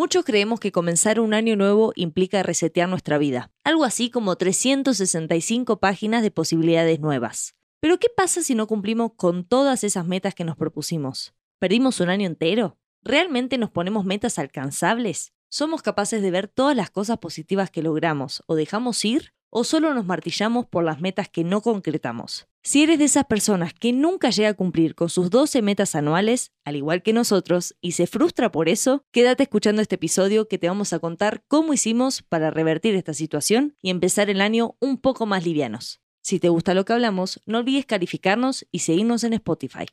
Muchos creemos que comenzar un año nuevo implica resetear nuestra vida, algo así como 365 páginas de posibilidades nuevas. Pero ¿qué pasa si no cumplimos con todas esas metas que nos propusimos? ¿Perdimos un año entero? ¿Realmente nos ponemos metas alcanzables? ¿Somos capaces de ver todas las cosas positivas que logramos o dejamos ir? ¿O solo nos martillamos por las metas que no concretamos? Si eres de esas personas que nunca llega a cumplir con sus 12 metas anuales, al igual que nosotros, y se frustra por eso, quédate escuchando este episodio que te vamos a contar cómo hicimos para revertir esta situación y empezar el año un poco más livianos. Si te gusta lo que hablamos, no olvides calificarnos y seguirnos en Spotify.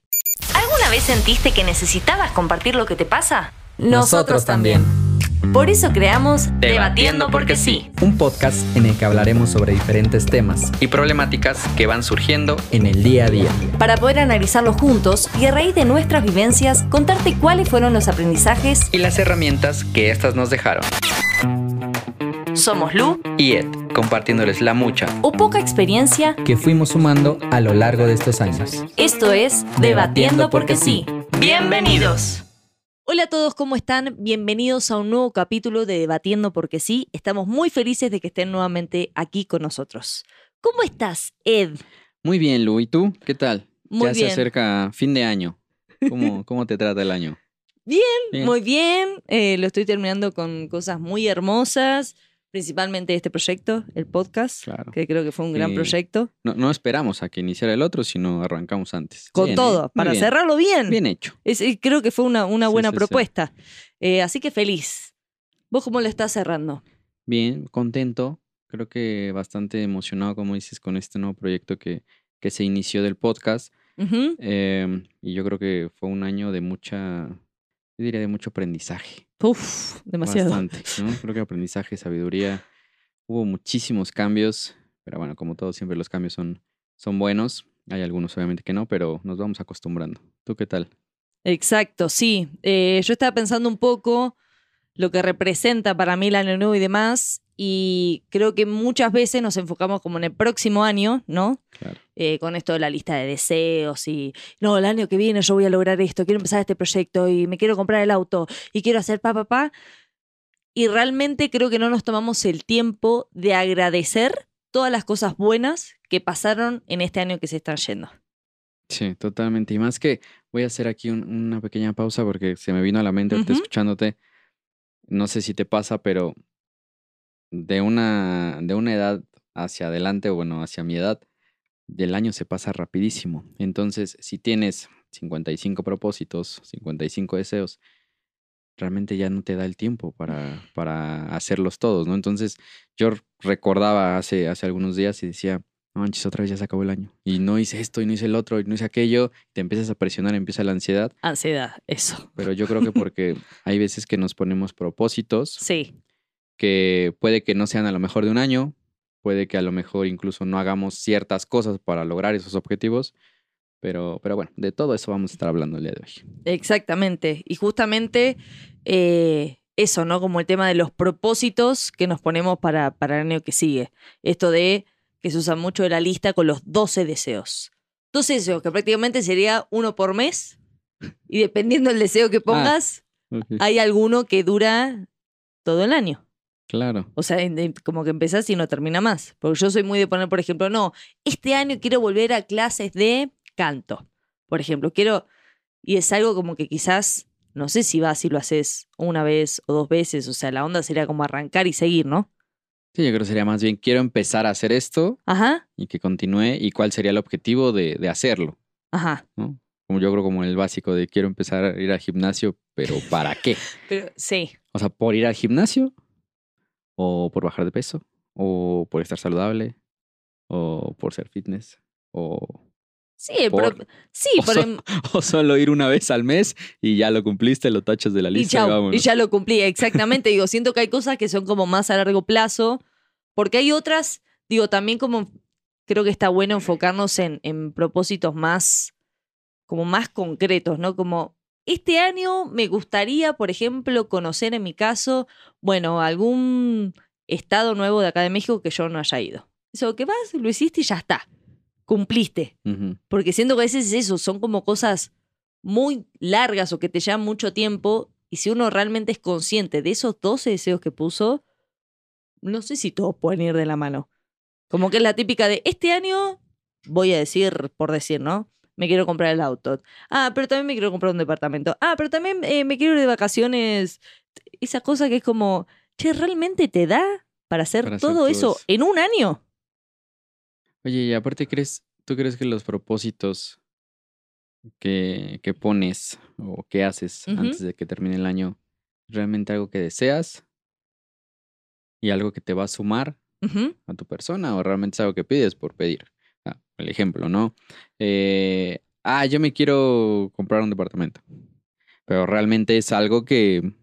¿Alguna vez sentiste que necesitabas compartir lo que te pasa? Nosotros también. Por eso creamos Debatiendo porque sí. Un podcast en el que hablaremos sobre diferentes temas y problemáticas que van surgiendo en el día a día. Para poder analizarlos juntos y a raíz de nuestras vivencias contarte cuáles fueron los aprendizajes y las herramientas que éstas nos dejaron. Somos Lu y Ed, compartiéndoles la mucha o poca experiencia que fuimos sumando a lo largo de estos años. Esto es Debatiendo porque sí. Bienvenidos. Hola a todos, ¿cómo están? Bienvenidos a un nuevo capítulo de Debatiendo porque sí. Estamos muy felices de que estén nuevamente aquí con nosotros. ¿Cómo estás, Ed? Muy bien, Lu. ¿Y tú? ¿Qué tal? Muy ya bien. se acerca fin de año. ¿Cómo, cómo te trata el año? Bien, Bien. muy bien. Eh, lo estoy terminando con cosas muy hermosas, principalmente este proyecto, el podcast, Claro. que creo que fue un gran proyecto. No, no esperamos a que iniciara el otro, sino arrancamos antes. Con Bien, ¿eh? todo, Muy para bien. cerrarlo bien. Bien hecho. Es- eh, creo que fue una, buena sí, sí. propuesta. Eh, así que feliz. ¿Vos cómo lo estás cerrando? Bien, contento. Creo que bastante emocionado, como dices, con este nuevo proyecto que, que se inició del podcast. Em, y yo creo que fue un año de mucha, yo diría de mucho aprendizaje. Uf, demasiado. Bastante, ¿no? Creo que aprendizaje, sabiduría. Hubo muchísimos cambios, pero bueno, como todo, siempre los cambios son, son buenos. Hay algunos obviamente que no, pero nos vamos acostumbrando. ¿Tú qué tal? Exacto, sí. Eh, yo estaba pensando un poco lo que representa para mí el año nuevo y demás, y creo que muchas veces nos enfocamos como en el próximo año, ¿no? Claro. Eh, con esto de la lista de deseos y, no, el año que viene yo voy a lograr esto, quiero empezar este proyecto y me quiero comprar el auto y quiero hacer pa, pa, pa. Y realmente creo que no nos tomamos el tiempo de agradecer todas las cosas buenas que pasaron en este año que se están yendo. Sí, totalmente. Y más que voy a hacer aquí un- una pequeña pausa porque se me vino a la mente Ujú. escuchándote. No sé si te pasa, pero de una, de una edad hacia adelante, o bueno, hacia mi edad, el año se pasa rapidísimo. Entonces, si tienes 55 propósitos, 55 deseos, realmente ya no te da el tiempo para, para hacerlos todos, ¿no? Entonces, yo recordaba hace, hace algunos días y decía, no manches, otra vez ya se acabó el año. Y no hice esto, y no hice el otro, y no hice aquello. Te empiezas a presionar, empieza la ansiedad. Ansiedad, eso. Pero yo creo que porque hay veces que nos ponemos propósitos Sí, que puede que no sean a lo mejor de un año, puede que a lo mejor incluso no hagamos ciertas cosas para lograr esos objetivos. Pero, pero bueno, de todo eso vamos a estar hablando el día de hoy. Exactamente. Y justamente eh, eso, ¿no? Como el tema de los propósitos que nos ponemos para, para el año que sigue. Esto de que se usa mucho de la lista con los 12 deseos. 12 deseos, que prácticamente sería uno por mes. Y dependiendo del deseo que pongas, hay alguno que dura todo el año. Claro. O sea, en- en- como que empezás y no termina más. Porque yo soy muy de poner, por ejemplo, no, este año quiero volver a clases de canto. Por ejemplo, quiero. Y es algo como que quizás, no sé si vas y lo haces una vez o dos veces. O sea, la onda sería como arrancar y seguir, ¿no? Sí, yo creo que sería más bien, quiero empezar a hacer esto Ajá, y que continúe y cuál sería el objetivo de, de hacerlo, ajá. ¿no? Como yo creo como el básico de quiero empezar a ir al gimnasio, pero ¿para qué? Pero sí, O sea, por ir al gimnasio, o por bajar de peso, o por estar saludable, o por ser fitness, o, sí, Por- pro- sí, o so- em- o solo ir una vez al mes y ya lo cumpliste, lo tachas de la y, lista y, y vámonos. ya lo cumplí. Exactamente. digo, siento que hay cosas que son como más a largo plazo. Porque hay otras, digo, también como creo que está bueno enfocarnos en, en propósitos más, como más concretos, ¿no? Como este año me gustaría, por ejemplo, conocer en mi caso, bueno, algún estado nuevo de acá de México que yo no haya ido. Eso que vas, lo hiciste y ya está. Cumpliste. Porque siento que a veces es eso, son como cosas muy largas o que te llevan mucho tiempo Y si uno realmente es consciente de esos 12 deseos que puso, no sé si todos pueden ir de la mano. Como que es la típica de este año, voy a decir, por decir, ¿no? Me quiero comprar el auto. Ah, pero también me quiero comprar un departamento. Ah, pero también eh, me quiero ir de vacaciones. Esa cosa que es como, che, ¿realmente te da para hacer, Para todo, eso eso. en un año? Oye, y aparte, ¿crees, ¿tú crees que los propósitos que, que pones o que haces antes de que termine el año, realmente algo que deseas y algo que te va a sumar a tu persona o realmente es algo que pides por pedir? Ah, el ejemplo, ¿no? Eh, ah, yo me quiero comprar un departamento, pero realmente es algo que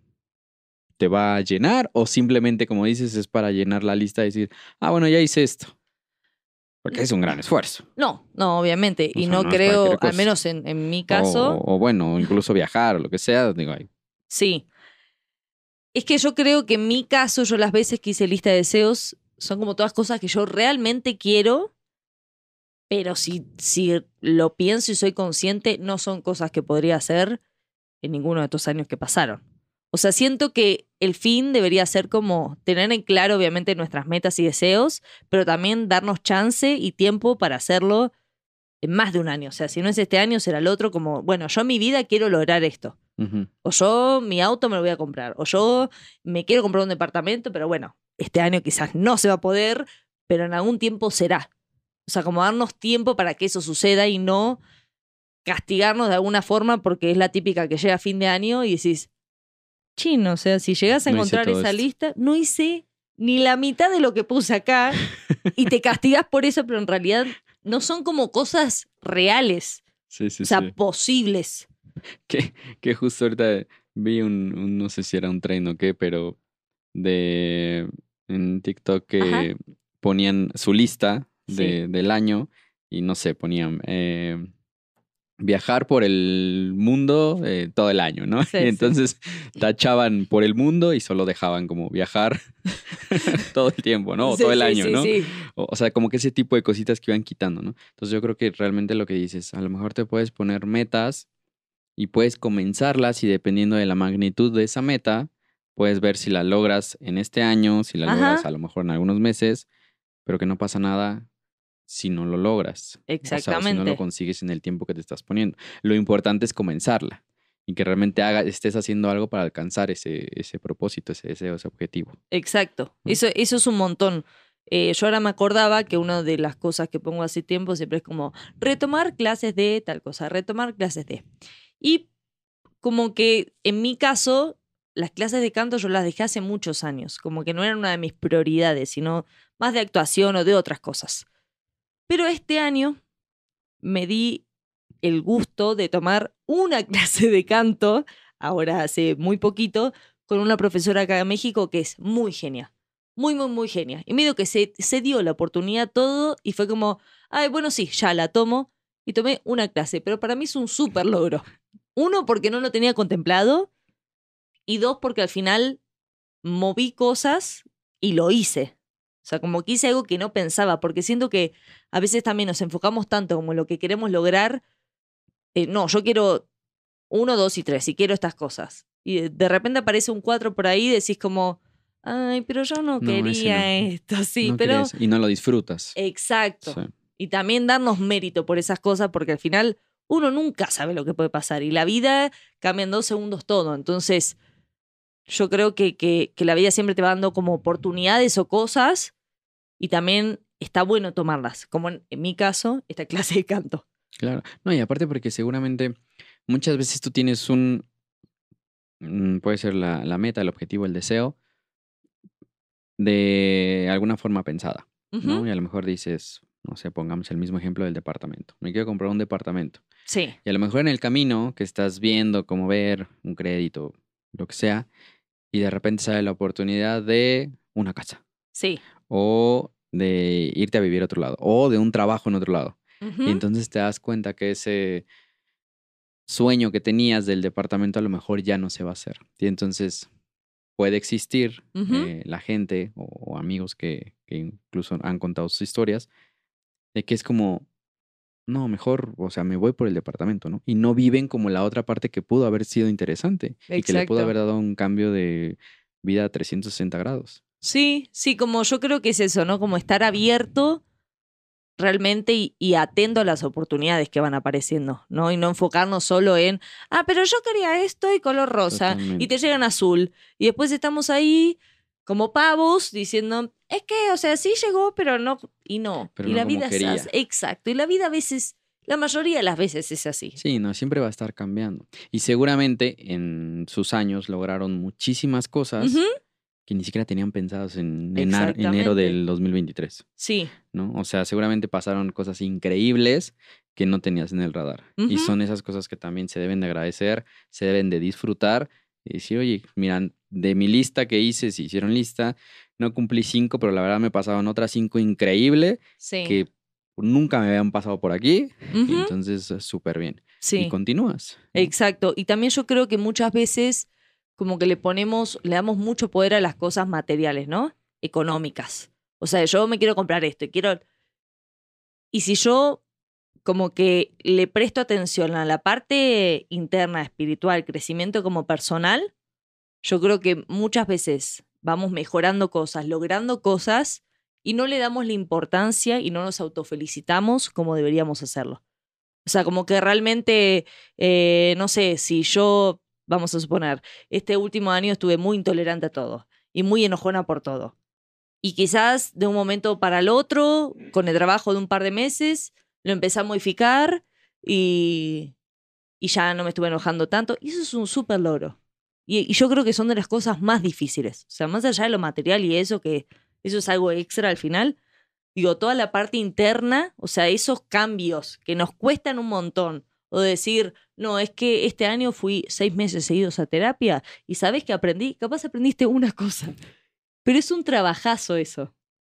te va a llenar o simplemente, como dices, es para llenar la lista y decir, ah, bueno, ya hice esto. Porque es un gran esfuerzo. No, no, obviamente. O y sea, no, creo, al menos en, en mi caso, O, o bueno, incluso viajar o lo que sea. Digo, ay, sí. Es que yo creo que en mi caso, yo las veces que hice lista de deseos, son como todas cosas que yo realmente quiero, pero si, si lo pienso y soy consciente, no son cosas que podría hacer en ninguno de estos años que pasaron. O sea, siento que el fin debería ser como tener en claro, obviamente, nuestras metas y deseos, pero también darnos chance y tiempo para hacerlo en más de un año. O sea, si no es este año, será el otro, como, bueno, yo en mi vida quiero lograr esto. O yo mi auto me lo voy a comprar. O yo me quiero comprar un departamento, pero bueno, este año quizás no se va a poder, pero en algún tiempo será. O sea, como darnos tiempo para que eso suceda y no castigarnos de alguna forma porque es la típica que llega a fin de año y decís, chino, o sea, si llegas a No encontrar esa esto". lista, no hice ni la mitad de lo que puse acá y te castigas por eso, pero en realidad no son como cosas reales, Sí, sí, o sea, sí. posibles. Que, que justo ahorita vi un, un- no sé si era un tren o qué, pero de en TikTok que Ajá. ponían su lista Sí. de, del año y no sé, ponían eh, viajar por el mundo eh, todo el año, ¿no? Sí, sí. y entonces tachaban por el mundo y solo dejaban como viajar todo el tiempo, ¿no? O todo el año, ¿no? sí. O, o sea, como que ese tipo de cositas que iban quitando, ¿no? Entonces yo creo que realmente lo que dices, a lo mejor te puedes poner metas y puedes comenzarlas y dependiendo de la magnitud de esa meta, puedes ver si la logras en este año, si la Ajá. logras a lo mejor en algunos meses, pero que no pasa nada si no lo logras. O sea, o si no Exactamente. lo consigues en el tiempo que te estás poniendo. Lo importante es comenzarla y que realmente haga, estés haciendo algo para alcanzar ese, ese propósito, ese deseo, ese objetivo. Exacto. Eso, eso es un montón. Eh, yo ahora me acordaba que una de las cosas que pongo hace tiempo siempre es como retomar clases de tal cosa, retomar clases de. Y como que en mi caso, las clases de canto yo las dejé hace muchos años, como que no eran una de mis prioridades, sino más de actuación o de otras cosas. Pero este año me di el gusto de tomar una clase de canto, ahora hace muy poquito, con una profesora acá en México que es muy genia. Muy, muy, muy genia. Y medio que se, se dio la oportunidad todo y fue como, ay, bueno, sí, ya la tomo. Y tomé una clase, pero para mí es un súper logro. Uno, porque no lo tenía contemplado. Y dos, porque al final moví cosas y lo hice. O sea, como que hice algo que no pensaba, porque siento que a veces también nos enfocamos tanto como en lo que queremos lograr. Eh, no, yo quiero uno, dos y tres, y quiero estas cosas. Y de- repente aparece un cuatro por ahí y decís como, ay, pero yo no quería no. esto, sí, No pero... querés- y no lo disfrutas. Exacto. Sí. Y también darnos mérito por esas cosas, porque al final uno nunca sabe lo que puede pasar. Y la vida cambia en dos segundos todo. Entonces, yo creo que, que, que la vida siempre te va dando como oportunidades o cosas. Y también está bueno tomarlas. Como en, en mi caso, esta clase de canto. Claro. No, y aparte porque seguramente muchas veces tú tienes un, mm, puede ser la, la meta, el objetivo, el deseo, de alguna forma pensada, ¿no? Y a lo mejor dices, no sé, pongamos el mismo ejemplo del departamento. Me quiero comprar un departamento. Sí. Y a lo mejor en el camino que estás viendo cómo ver un crédito, lo que sea, y de repente sale la oportunidad de una casa Sí. o de irte a vivir a otro lado o de un trabajo en otro lado. Y entonces te das cuenta que ese sueño que tenías del departamento a lo mejor ya no se va a hacer. Y entonces puede existir eh, la gente o, o amigos que, que incluso han contado sus historias de que es como no, mejor, o sea, me voy por el departamento, ¿no? Y no viven como la otra parte que pudo haber sido interesante y que le pudo Exacto. haber dado un cambio de vida a 360 grados. Sí, sí, como yo creo que es eso, ¿no? Como estar abierto realmente y, y atento a las oportunidades que van apareciendo, ¿no? Y no enfocarnos solo en, ah, pero yo quería esto y color rosa, y te llegan azul. Y después estamos ahí como pavos diciendo, es que, o sea, sí llegó, pero no, y no. Pero y no la vida es así. Exacto, y la vida a veces, la mayoría de las veces es así. Sí, no, siempre va a estar cambiando. Y seguramente en sus años lograron muchísimas cosas Ujú, que ni siquiera tenían pensadas en enar- enero del 2023, Sí, ¿no? O sea, seguramente pasaron cosas increíbles que no tenías en el radar. Y Ujú. son esas cosas que también se deben de agradecer, se deben de disfrutar y decir, oye, miran, de mi lista que hice, si hicieron lista, no cumplí cinco, pero la verdad me pasaban otras cinco increíble sí. que nunca me habían pasado por aquí. Ujú, Entonces, eh, súper bien. sí. Y continúas. ¿no? Exacto. Y también yo creo que muchas veces como que le ponemos, le damos mucho poder a las cosas materiales, ¿no? Económicas. O sea, yo me quiero comprar esto y quiero... Y si yo como que le presto atención a la parte interna, espiritual, crecimiento como personal, yo creo que muchas veces vamos mejorando cosas, logrando cosas y no le damos la importancia y no nos autofelicitamos como deberíamos hacerlo. O sea, como que realmente, eh, no sé, si yo, vamos a suponer, este último año estuve muy intolerante a todo y muy enojona por todo. Y quizás de un momento para el otro, con el trabajo de un par de meses, lo empecé a modificar y, y ya no me estuve enojando tanto. Y eso es un súper logro. Y, y yo creo que son de las cosas más difíciles. O sea, más allá de lo material y eso, que eso es algo extra al final, digo, toda la parte interna, o sea, esos cambios que nos cuestan un montón. O decir, no, es que este año fui seis meses seguidos a terapia y sabes que aprendí, capaz aprendiste una cosa. Pero es un trabajazo eso.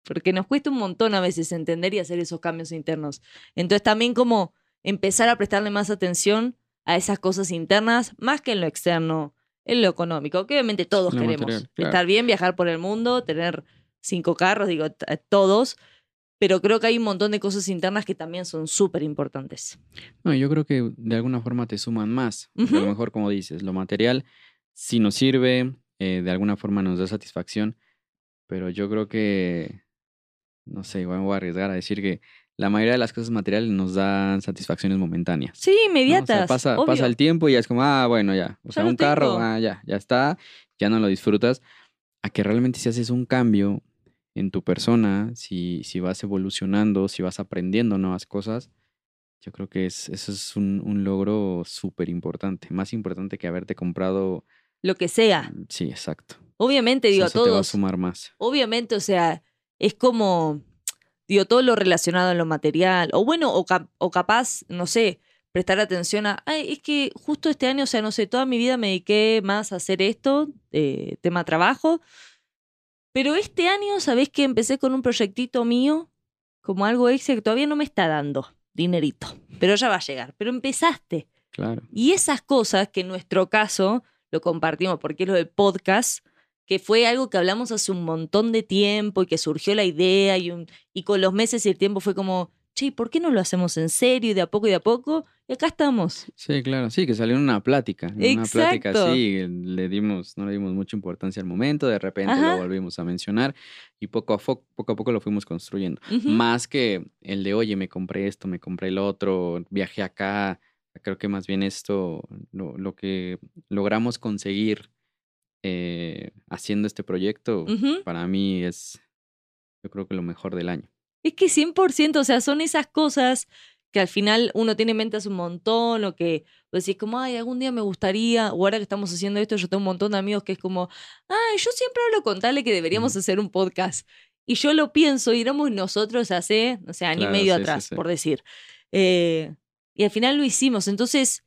Porque nos cuesta un montón a veces entender y hacer esos cambios internos. Entonces también como empezar a prestarle más atención a esas cosas internas, más que en lo externo, en lo económico, que obviamente todos queremos. material, claro. Estar bien, viajar por el mundo, tener cinco carros, digo, t- todos. Pero creo que hay un montón de cosas internas que también son súper importantes. No, yo creo que de alguna forma te suman más. porque A lo mejor, como dices, lo material sí nos sirve, eh, de alguna forma nos da satisfacción, pero yo creo que, no sé, igual me voy a arriesgar a decir que la mayoría de las cosas materiales nos dan satisfacciones momentáneas. Sí, ¿no? O sea, inmediatas. pasa, obvio. pasa el tiempo y ya es como, ah, bueno, ya. O Ya sea, un carro, ah, ya, ya está, ya no lo disfrutas. A que realmente si haces un cambio en tu persona, si, si vas evolucionando, si vas aprendiendo nuevas cosas, yo creo que es, eso es un, un logro súper importante. Más importante que haberte comprado. Lo que sea. Sí, exacto. Obviamente, O sea, digo, eso te va a todos. sumar más. Obviamente, o sea, es como, digo, todo lo relacionado en lo material. O bueno, o, cap- o capaz, no sé, prestar atención a, ay, es que justo este año, o sea, no sé, toda mi vida me dediqué más a hacer esto, eh, tema trabajo. Pero este año, ¿sabés que empecé con un proyectito mío? Como algo extra que todavía no me está dando dinerito. Pero ya va a llegar. Pero empezaste. Claro. Y esas cosas que en nuestro caso lo compartimos, porque es lo del podcast, que fue algo que hablamos hace un montón de tiempo y que surgió la idea y, un- y con los meses y el tiempo fue como, che, ¿por qué no lo hacemos en serio y de a poco y de a poco? Y acá estamos. Sí, claro, sí, que salió en una plática. En una plática así, le dimos, no le dimos mucha importancia al momento, de repente Ajá. lo volvimos a mencionar y poco a, poco a poco lo fuimos construyendo. Más que el de, oye, me compré esto, me compré el otro, viajé acá. Creo que más bien esto, lo, lo que logramos conseguir eh, haciendo este proyecto, para mí es, yo creo que lo mejor del año. Es que 100%, o sea, son esas cosas que al final uno tiene en mente hace un montón, o que vos decís como, ay, algún día me gustaría, o ahora que estamos haciendo esto, yo tengo un montón de amigos que es como, ay, yo siempre hablo con Tale que deberíamos hacer un podcast. Y yo lo pienso, y éramos nosotros hace, no sé, año Claro, y medio sí, sí, atrás, sí. por decir. Eh, y al final lo hicimos. Entonces,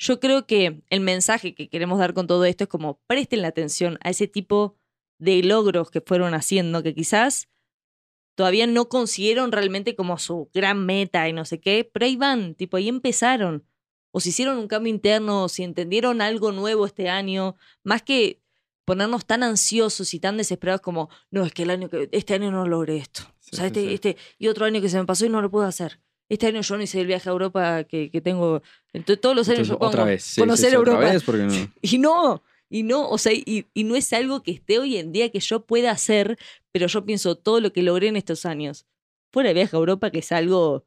yo creo que el mensaje que queremos dar con todo esto es como, presten la atención a ese tipo de logros que fueron haciendo, que quizás todavía no consiguieron realmente como su gran meta y no sé qué, pero ahí van, tipo, ahí empezaron. O si hicieron un cambio interno, o si entendieron algo nuevo este año, más que ponernos tan ansiosos y tan desesperados como, no, es que el año que, este año no logré esto. Sí, o sea, sí, este, sí. este, y otro año que se me pasó y no lo pude hacer. Este año yo no hice el viaje a Europa que, que tengo. Entonces, todos los años Entonces, yo pongo otra vez. sí, conocer sí, otra Europa. vez, porque no- Y no, y no, o sea, y, y no es algo que esté hoy en día que yo pueda hacer, pero yo pienso todo lo que logré en estos años. Fuera de viaje a Europa, que es algo, o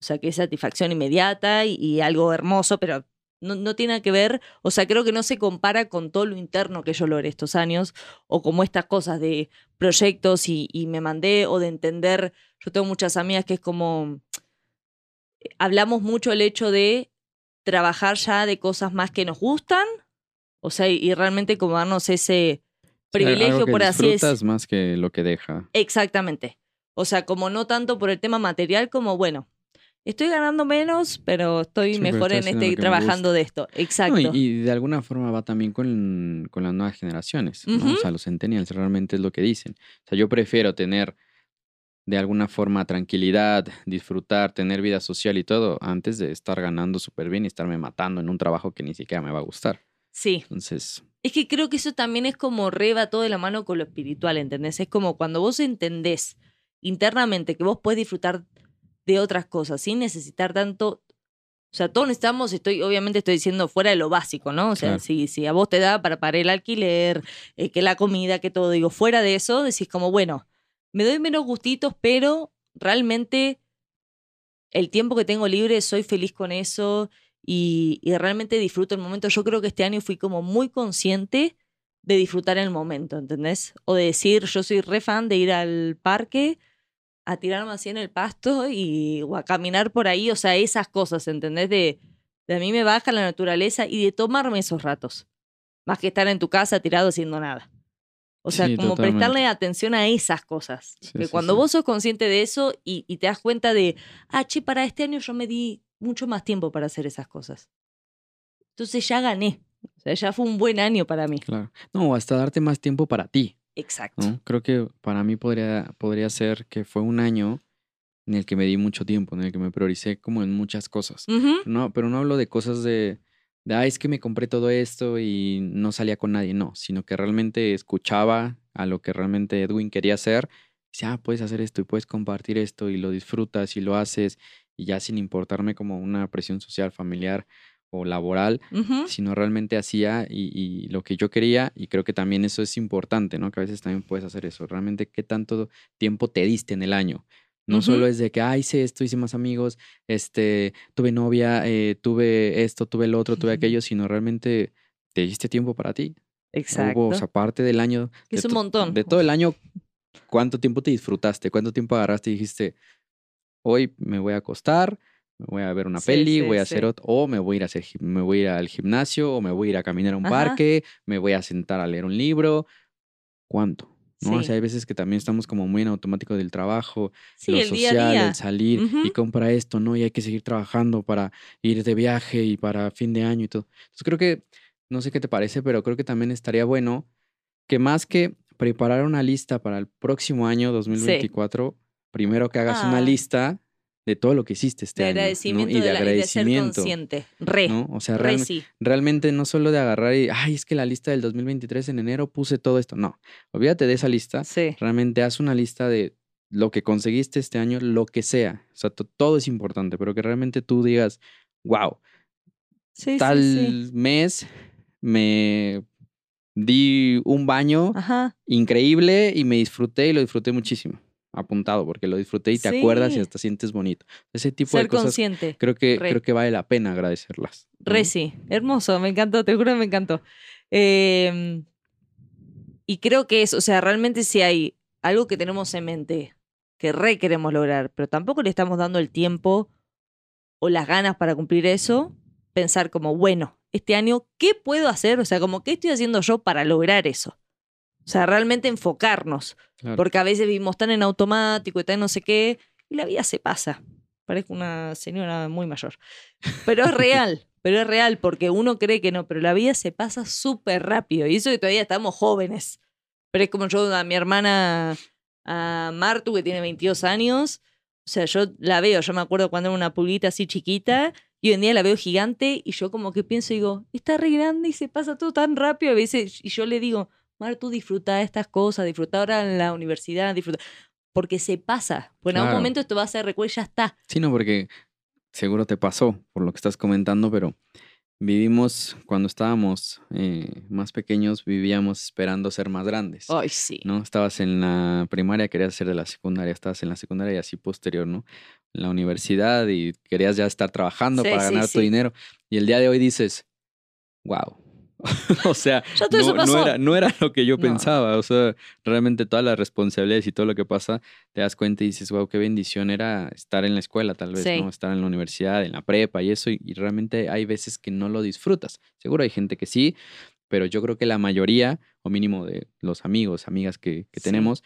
sea, que es satisfacción inmediata y, y algo hermoso, pero no, no tiene nada que ver, o sea, creo que no se compara con todo lo interno que yo logré estos años, o como estas cosas de proyectos y, y me mandé, o de entender, yo tengo muchas amigas que es como, hablamos mucho el hecho de trabajar ya de cosas más que nos gustan, o sea, y, y realmente como darnos ese privilegio, Algo que por así disfrutas decirlo. más que lo que deja. Exactamente. O sea, como no tanto por el tema material como, bueno, estoy ganando menos, pero estoy Sí, mejor en este trabajando de esto. Exacto. No, y, y de alguna forma va también con, con las nuevas generaciones. O sea, los centennials realmente es lo que dicen. O sea, yo prefiero tener de alguna forma tranquilidad, disfrutar, tener vida social y todo, antes de estar ganando súper bien y estarme matando en un trabajo que ni siquiera me va a gustar. Sí. Entonces, Es que creo que eso también es como reba todo de la mano con lo espiritual, ¿entendés? Es como cuando vos entendés internamente que vos podés disfrutar de otras cosas sin necesitar tanto. O sea, todos necesitamos, estoy, obviamente estoy diciendo fuera de lo básico, ¿no? O sea, Claro. si, si a vos te da para pagar el alquiler, eh, que la comida, que todo, digo, fuera de eso, decís como, bueno, me doy menos gustitos, pero realmente el tiempo que tengo libre soy feliz con eso y, realmente disfruto el momento. Yo creo que este año fui como muy consciente de disfrutar el momento, ¿entendés? O de decir, yo soy re fan de ir al parque a tirarme así en el pasto y, o a caminar por ahí, o sea, esas cosas, ¿entendés? De, de a mí me baja la naturaleza y de tomarme esos ratos, más que estar en tu casa tirado haciendo nada. O sea, Sí, como totalmente. prestarle atención a esas cosas. Sí, que sí, cuando vos sos consciente de eso y, y te das cuenta de, ah, che, para este año yo me di mucho más tiempo para hacer esas cosas. Entonces ya gané. O sea, ya fue un buen año para mí. claro. No, hasta darte más tiempo para ti. Exacto. ¿no? Creo que para mí podría, podría ser que fue un año en el que me di mucho tiempo, en el que me prioricé como en muchas cosas. No, pero no hablo de cosas de, de, ah, es que me compré todo esto y no salía con nadie, no, sino que realmente escuchaba a lo que realmente Edwin quería hacer. Dice, ah, puedes hacer esto y puedes compartir esto y lo disfrutas y lo haces y ya sin importarme como una presión social, familiar o laboral, sino realmente hacía y, y lo que yo quería y creo que también eso es importante, ¿no? Que a veces también puedes hacer eso, realmente qué tanto tiempo te diste en el año. No solo es de que, ah, hice esto, hice más amigos, este, tuve novia, eh, tuve esto, tuve el otro, tuve aquello, sino realmente te diste tiempo para ti. Exacto. Hubo, o sea, parte del año. Es un montón. De todo el año, ¿cuánto tiempo te disfrutaste? ¿Cuánto tiempo agarraste y dijiste, hoy me voy a acostar, me voy a ver una Sí, peli, sí, voy a sí. hacer otro, o me voy a ir a hacer, me voy a ir al gimnasio, o me voy a ir a caminar a un Ajá. parque, me voy a sentar a leer un libro? ¿Cuánto? ¿No? O Sí. sea, hay veces que también estamos como muy en automático del trabajo, Sí, lo el social, día. el salir y compra esto, ¿no? Y hay que seguir trabajando para ir de viaje y para fin de año y todo. Entonces creo que, no sé qué te parece, pero creo que también estaría bueno que más que preparar una lista para el próximo año 2024, primero que hagas una Ah. lista de todo lo que hiciste este de año. ¿no? agradecimiento, Y de de, la- y de ser agradecimiento. consciente. Re, ¿no? O sea, re realme- sí. realmente no solo de agarrar y, ay, es que la lista del 2023 en enero puse todo esto. No, olvídate de esa lista Sí. realmente haz una lista de lo que conseguiste este año, lo que sea. O sea, to- todo es importante, pero que realmente tú digas, wow, Sí, sí, tal sí. mes me di un baño Ajá. increíble y me disfruté y lo disfruté muchísimo. Apuntado, porque lo disfruté y te acuerdas y hasta sientes bonito. Ese tipo Ser de cosas consciente. creo que, Re. creo que vale la pena agradecerlas. ¿no? Re sí. Hermoso, me encantó, te juro que me encantó. Eh, y creo que es, o sea, realmente si hay algo que tenemos en mente que re queremos lograr, pero tampoco le estamos dando el tiempo o las ganas para cumplir eso, pensar como, bueno, este año, ¿qué puedo hacer? O sea, como, ¿qué estoy haciendo yo para lograr eso? O sea, realmente enfocarnos. Claro. Porque a veces vivimos tan en automático y tan no sé qué, y la vida se pasa. Parezco una señora muy mayor. Pero es real, pero es real, porque uno cree que no, pero la vida se pasa súper rápido. Y eso que todavía estamos jóvenes. Pero es como yo a mi hermana, a Martu, que tiene 22 años. O sea, yo la veo, yo me acuerdo cuando era una pulguita así chiquita, y hoy en día la veo gigante, y yo como que pienso y digo, está re grande y se pasa todo tan rápido. A veces, y yo le digo, Mar, tú disfruta de estas cosas, disfruta ahora en la universidad, disfruta. porque se pasa. Pues en algún momento esto va a ser recuerdo y ya está. Sí, no, porque seguro te pasó por lo que estás comentando, pero vivimos cuando estábamos eh, más pequeños, vivíamos esperando ser más grandes. Ay, sí. ¿no? Estabas en la primaria, querías ser de la secundaria, estabas en la secundaria y así posterior, ¿no? En la universidad y querías ya estar trabajando Sí, para sí, ganar tu sí. dinero. Y el día de hoy dices, wow. o sea, Ya todo eso no, era, no era lo que yo No. pensaba. O sea, realmente todas las responsabilidades y todo lo que pasa, te das cuenta y dices, wow, qué bendición era estar en la escuela, tal vez, Sí. ¿no? Estar en la universidad, en la prepa y eso. Y, y realmente hay veces que no lo disfrutas. Seguro hay gente que sí, pero yo creo que la mayoría, o mínimo de los amigos, amigas que, que Sí. tenemos,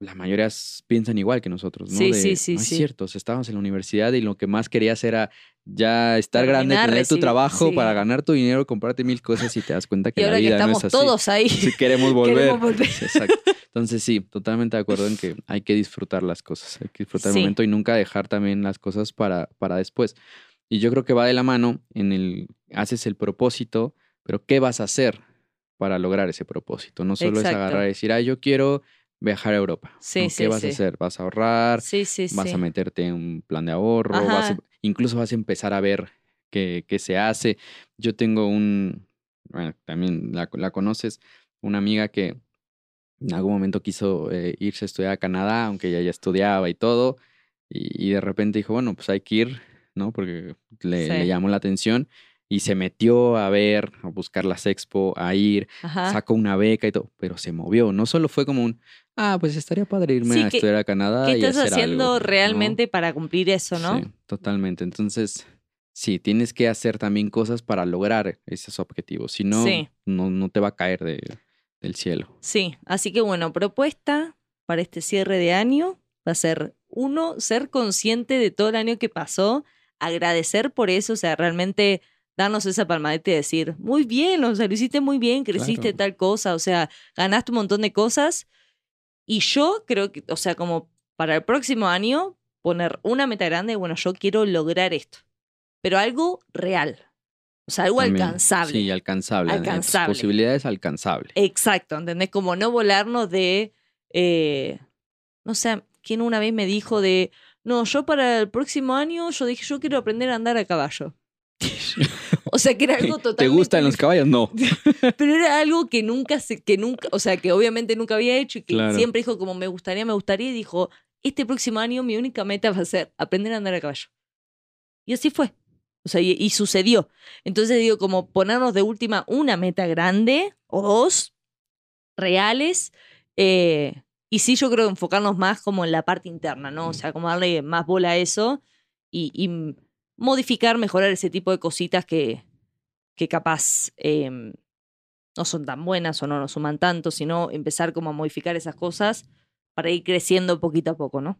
la mayoría piensan igual que nosotros, ¿no? Sí, De, sí, sí, "No es sí. cierto, o sea, estábamos en la universidad y lo que más querías era ya estar grande, tener tu trabajo sí. para ganar tu dinero, comprarte mil cosas y te das cuenta que Y la ahora que vida estamos no es así. todos ahí. Si queremos volver. Queremos volver. Sí, Exacto. Entonces sí, totalmente de acuerdo en que hay que disfrutar las cosas, hay que disfrutar el momento y nunca dejar también las cosas para, para después. Y yo creo que va de la mano en el, haces el propósito, pero ¿qué vas a hacer para lograr ese propósito? No solo es agarrar y decir, ah, yo quiero viajar a Europa. Sí, ¿no? sí, ¿Qué vas sí. a hacer? ¿Vas a ahorrar? Sí, sí, vas a meterte en un plan de ahorro, vas a- Ajá. incluso vas a empezar a ver qué, qué se hace. Yo tengo un, bueno, también la, la conoces, una amiga que en algún momento quiso eh, irse a estudiar a Canadá, aunque ella ya estudiaba y todo, y, y de repente dijo, bueno, pues hay que ir, ¿no? Porque le, le llamó la atención y se metió a ver, a buscar las expo, a ir, Ajá. sacó una beca y todo, pero se movió. No solo fue como un, ah, pues estaría padre irme Sí, a ¿qué- estudiar a Canadá ¿Qué y estás hacer haciendo algo, ¿no? realmente para cumplir eso, no? Sí, totalmente. Entonces, sí, tienes que hacer también cosas para lograr esos objetivos. Si no, Sí. no, no te va a caer de, del cielo. Sí, así que bueno, propuesta para este cierre de año va a ser, uno, ser consciente de todo el año que pasó, agradecer por eso, o sea, realmente darnos esa palmadita y decir, muy bien, o sea, lo hiciste muy bien, creciste Claro. tal cosa, o sea, ganaste un montón de cosas. Y yo creo que, o sea, como para el próximo año, poner una meta grande, bueno, yo quiero lograr esto, pero algo real, o sea, algo También. alcanzable. Sí, alcanzable. tus Alcanzable. posibilidades alcanzable. Exacto, ¿entendés? Como no volarnos de, eh, no sé, quién una vez me dijo de, no, yo para el próximo año, yo dije, yo quiero aprender a andar a caballo. o sea, que era algo totalmente... ¿Te gustan los caballos? No. Pero era algo que nunca, se, que nunca, o sea, que obviamente nunca había hecho y que Claro. siempre dijo como me gustaría, me gustaría, y dijo, este próximo año mi única meta va a ser aprender a andar a caballo. Y así fue. O sea, y, y sucedió. Entonces digo, como ponernos de última una meta grande o dos reales. eh, y sí, yo creo enfocarnos más como en la parte interna, ¿no? O sea, como darle más bola a eso y, y modificar, mejorar ese tipo de cositas que, que capaz eh, no son tan buenas o no nos suman tanto, sino empezar como a modificar esas cosas para ir creciendo poquito a poco, ¿no?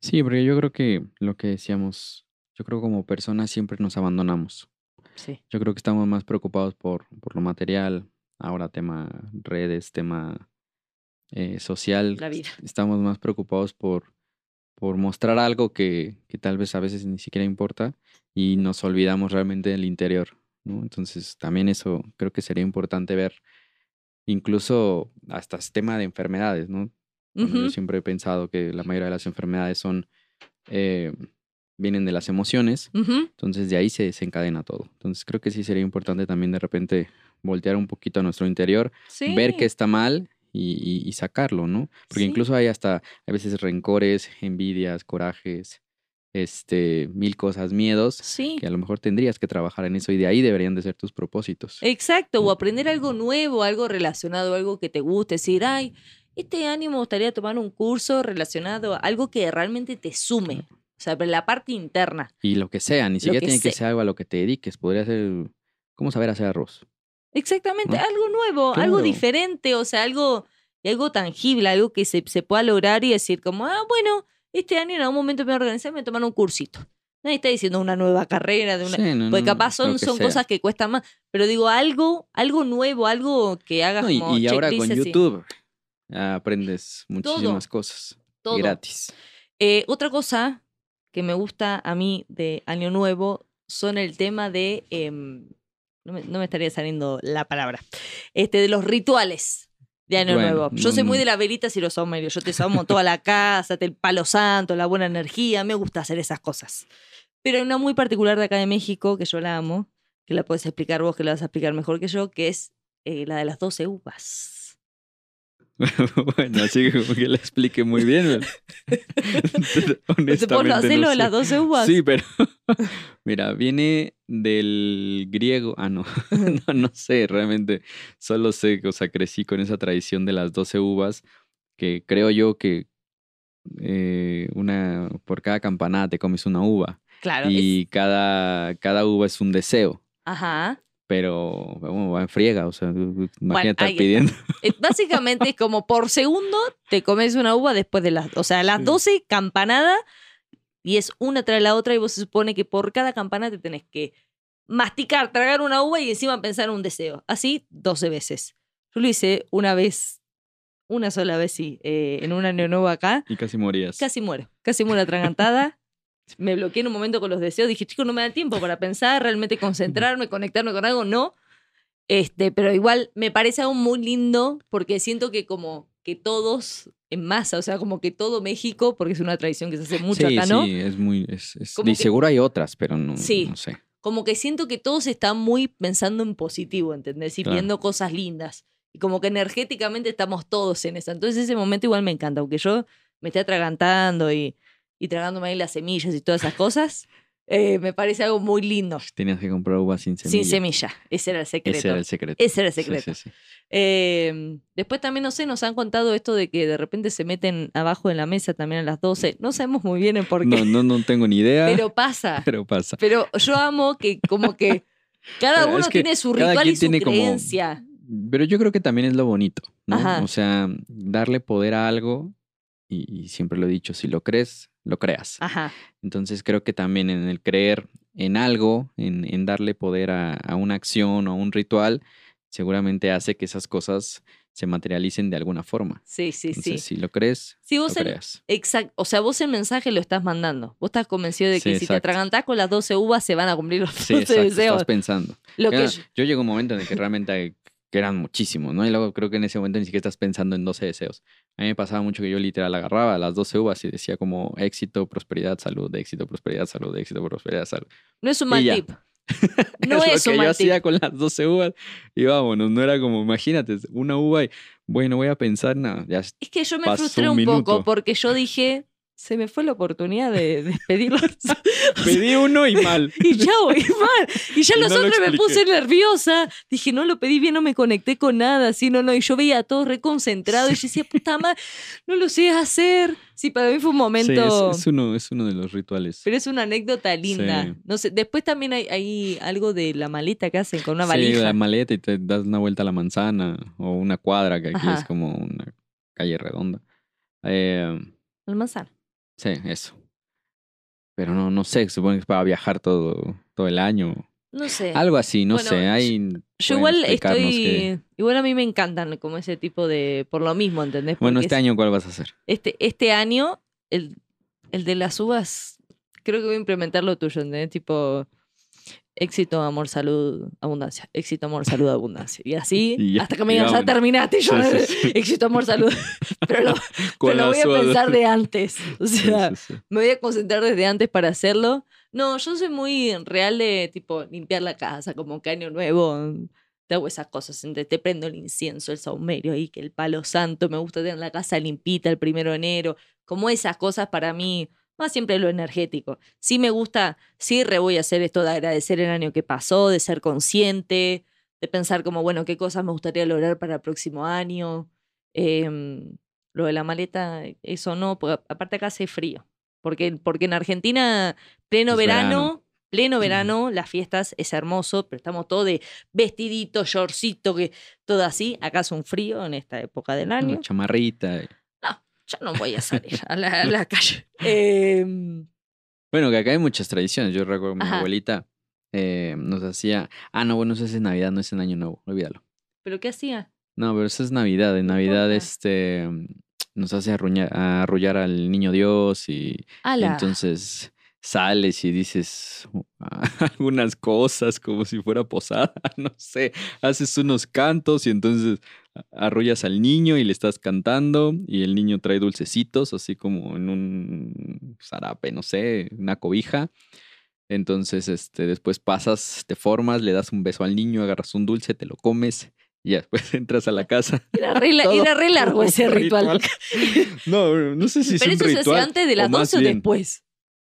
Sí, porque yo creo que lo que decíamos, yo creo que como personas siempre nos abandonamos. Sí. Yo creo que estamos más preocupados por, por lo material, ahora tema redes, tema eh, social. La vida. Estamos más preocupados por, por mostrar algo que, que tal vez a veces ni siquiera importa y nos olvidamos realmente del interior, ¿no? Entonces también eso creo que sería importante ver, incluso hasta el tema de enfermedades, ¿no? Yo siempre he pensado que la mayoría de las enfermedades son, eh, vienen de las emociones, entonces de ahí se desencadena todo. Entonces creo que sí sería importante también de repente voltear un poquito a nuestro interior, Sí. ver qué está mal y, y- y sacarlo, ¿no? Porque Sí. incluso hay hasta a veces rencores, envidias, corajes, este, mil cosas, miedos, Sí. que a lo mejor tendrías que trabajar en eso y de ahí deberían de ser tus propósitos. Exacto, o aprender algo nuevo, algo relacionado, algo que te guste, decir, ay, este año me gustaría tomar un curso relacionado a algo que realmente te sume, o sea, la parte interna. Y lo que sea, ni siquiera tiene que ser algo a lo que te dediques, podría ser, ¿cómo saber hacer arroz? Exactamente, ¿No? algo nuevo, algo diferente, o sea, algo, algo tangible, algo que se, se pueda lograr y decir como, ah, bueno, este año en algún momento me voy a organizar me voy a tomar un cursito. Nadie está diciendo una nueva carrera, de una... Sí, no, Porque capaz son, son sea. cosas que cuestan más, pero digo, algo, algo nuevo, algo que hagas y, como y ahora con así. YouTube ah, aprendes muchísimas cosas Todo. gratis. Eh, otra cosa que me gusta a mí de Año Nuevo son el tema de. em, no, me, no me estaría saliendo la palabra. Este, de los rituales. de Año Bueno, Nuevo. Yo soy muy de las velitas y los saumerios. Yo te saumo toda la casa, el palo santo, la buena energía. Me gusta hacer esas cosas. Pero hay una muy particular de acá de México, que yo la amo, que la puedes explicar vos, que la vas a explicar mejor que yo, que es eh, la de las 12 uvas. bueno, así que como que la explique muy bien. ¿Te puedo Honestamente, hacer no lo de las 12 uvas? Sí, pero mira, viene del griego. Ah, no, no, no sé, realmente solo sé que, o sea, crecí con esa tradición de las 12 uvas, que creo yo que eh, una por cada campanada te comes una uva Claro. es- y cada, cada uva es un deseo. Ajá. Pero bueno, va en friega, o sea, imagínate estar ahí está. pidiendo. Básicamente es como por segundo te comes una uva después de las. O sea, las Sí. 12 campanadas y es una tras la otra y vos se supone que por cada campana te tenés que masticar, tragar una uva y encima pensar en un deseo. Así 12 veces. Yo lo hice una vez, una sola vez, sí, eh, en un año nuevo acá. Y casi morías. Casi muero, casi muero atragantada. Me bloqueé en un momento con los deseos. Dije, chicos, no me da tiempo para pensar, realmente concentrarme, conectarme con algo. No. Este, pero igual me parece algo muy lindo porque siento que como que todos en masa, o sea, como que todo México, porque es una tradición que se hace mucho sí, acá, ¿no? sí, es muy. Es, es- y que- seguro hay otras, pero no, Sí. no sé. Como que siento que todos están muy pensando en positivo, ¿entendés? Y Claro. viendo cosas lindas. Y como que energéticamente estamos todos en esa. Entonces ese momento igual me encanta, aunque yo me esté atragantando y, y tragándome ahí las semillas y todas esas cosas, eh, me parece algo muy lindo. Tenías que comprar uvas sin semilla. Sin semilla. Ese era el secreto. Ese era el secreto. Ese era el Sí, secreto. sí, sí. Eh, después también, no sé, nos han contado esto de que de repente se meten abajo de la mesa también a las 12. No sabemos muy bien el por qué, No, no, no tengo ni idea, pero pasa. pero pasa. Pero yo amo que como que cada uno es que tiene su ritual y su tiene como- creencia. Pero yo creo que también es lo bonito, ¿no? Ajá. O sea, darle poder a algo, y, y siempre lo he dicho, si lo crees, lo creas. Ajá. Entonces creo que también en el creer en algo, en, en darle poder a, a una acción o a un ritual, seguramente hace que esas cosas se materialicen de alguna forma. Sí, sí, Entonces, sí. si lo crees, Si lo vos el, creas. exacto, o sea, vos el mensaje lo estás mandando. Vos estás convencido de que Sí, si te atragantás con las 12 uvas se van a cumplir los 12 Sí, exacto, deseos. estás pensando. Lo que Era- yo- yo llego a un momento en el que realmente que eran muchísimos, ¿no? Y luego creo que en ese momento ni siquiera estás pensando en 12 deseos. A mí me pasaba mucho que yo literal agarraba las 12 uvas y decía como éxito, prosperidad, salud, éxito, prosperidad, salud, éxito, prosperidad, salud. no es un mal tip. No es es lo un que yo mal tip. hacía con las 12 uvas y vámonos, no era como, imagínate, una uva y, bueno, voy a pensar, nada, Es que yo me frustré un un poco porque yo dije, se me fue la oportunidad de despedirlos. pedí uno y mal. y ya voy mal. Y ya Y los no lo otros me puse nerviosa. Dije, no lo pedí bien, no me conecté con nada. Así, no, no. Y yo veía a todos reconcentrados. Y yo decía, puta madre, no lo sé hacer. Sí, para mí fue un Sí, momento. es, es uno, es uno de los rituales. Pero es una anécdota linda. Sí. No sé, después también hay, hay algo de la maleta que hacen con una Sí, valija. la maleta y te das una vuelta a la manzana o una cuadra, que aquí Ajá. es como una calle redonda. Eh, La manzana. Sí, eso. Pero no, no sé, supongo que es para viajar todo, todo el año. No sé. Algo así, no Bueno, sé. Hay, Yo igual estoy. que- Igual a mí me encantan como ese tipo de. Por lo mismo, ¿entendés? Bueno, Porque este es- año, ¿cuál vas a hacer? Este, este año, el, el de las uvas, creo que voy a implementar lo tuyo, ¿entendés? Tipo, éxito, amor, salud, abundancia. Éxito, amor, salud, abundancia. Y así, Y ya, hasta que me digan, ya terminaste. Yo, Sí, sí, sí. éxito, amor, salud. Pero lo, pero voy a pensar de antes. O sea, me voy a concentrar desde antes para hacerlo. No, yo soy muy real de, tipo, limpiar la casa, como que año nuevo. Te hago esas cosas, te prendo el incienso, el saumerio y que el palo santo, me gusta tener la casa limpita el primero de enero, como esas cosas para mí, más siempre lo energético. Sí me gusta, sí re voy a hacer esto de agradecer el año que pasó, de ser consciente, de pensar como, bueno, qué cosas me gustaría lograr para el próximo año. Em, lo de la maleta, eso no, porque aparte acá hace frío. Porque, porque en Argentina, pleno Es verano, verano. pleno verano, las fiestas es hermoso, pero estamos todos de vestidito, shortcito, que todo así. Acá es un frío en esta época del año. Una chamarrita. Y- Ya no voy a salir a la, a la calle. Em, Bueno, que acá hay muchas tradiciones. Yo recuerdo mi Ajá. abuelita eh, nos hacía. Ah, no, bueno, eso es en Navidad, no es en Año Nuevo. Olvídalo. ¿Pero qué hacía? No, pero eso es Navidad. En Navidad, este. Nos hace arruñar- arrullar al niño Dios y, y entonces sales y dices algunas cosas como si fuera posada, no sé, haces unos cantos y entonces arrullas al niño y le estás cantando y el niño trae dulcecitos, así como en un zarape, no sé, una cobija. Entonces, este, después pasas, te formas, le das un beso al niño, agarras un dulce, te lo comes y después entras a la casa. Era re, era largo ese ritual. No, no sé si Pero es eso un se ritual. hacía antes de las o más 12 o bien- después.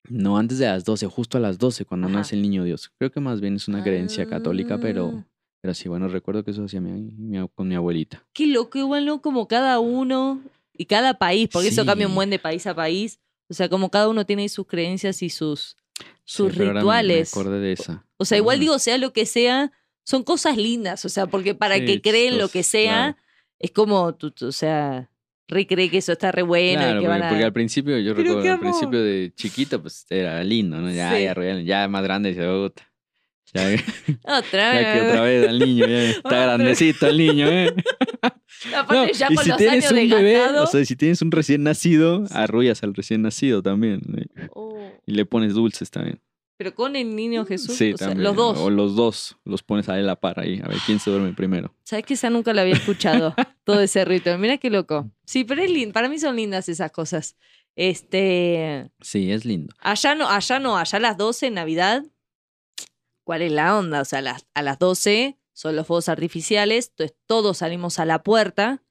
No, antes de las 12, justo a las 12, cuando Ajá. nace el niño Dios. Creo que más bien es una creencia católica, Ah. pero, pero sí, bueno, recuerdo que eso hacía mi, mi con mi abuelita. Qué loco, igual, ¿no? Como cada uno y cada país, porque eso cambia un buen de país a país. O sea, como cada uno tiene sus creencias y sus, sus Sí, pero ahora me- Me, rituales. de esa. O sea, igual Ah. digo, sea lo que sea, son cosas lindas. O sea, porque para Sí, que creen lo que sea, claro. es como, o sea, recree que eso está re bueno Claro, y que porque, van a... porque al principio, yo Pero recuerdo, al amor. principio de chiquito, pues era lindo, ¿no? Ya, Sí. ya, re- ya más grande, "Puta, ya, Otra ya que vez. otra vez al niño, ya está vez. grandecito el niño, ¿eh? Aparte, No, ya y con si los tienes años un de bebé, gastado. o sea, si tienes un recién nacido, Sí. arrullas al recién nacido también. ¿eh? Oh, Y le pones dulces también. Pero con el niño Jesús, sí, o sea, los dos. O los dos, los pones ahí a la par ahí, a ver quién se duerme primero. ¿Sabes que esa nunca la había escuchado? todo ese ritual. Mira qué loco. Sí, pero es lindo. Para mí son lindas esas cosas. Este. Sí, es lindo. Allá no, allá no, allá a las 12 en Navidad. ¿Cuál es la onda? O sea, a las, a las 12 son los fuegos artificiales. Entonces todos salimos a la puerta.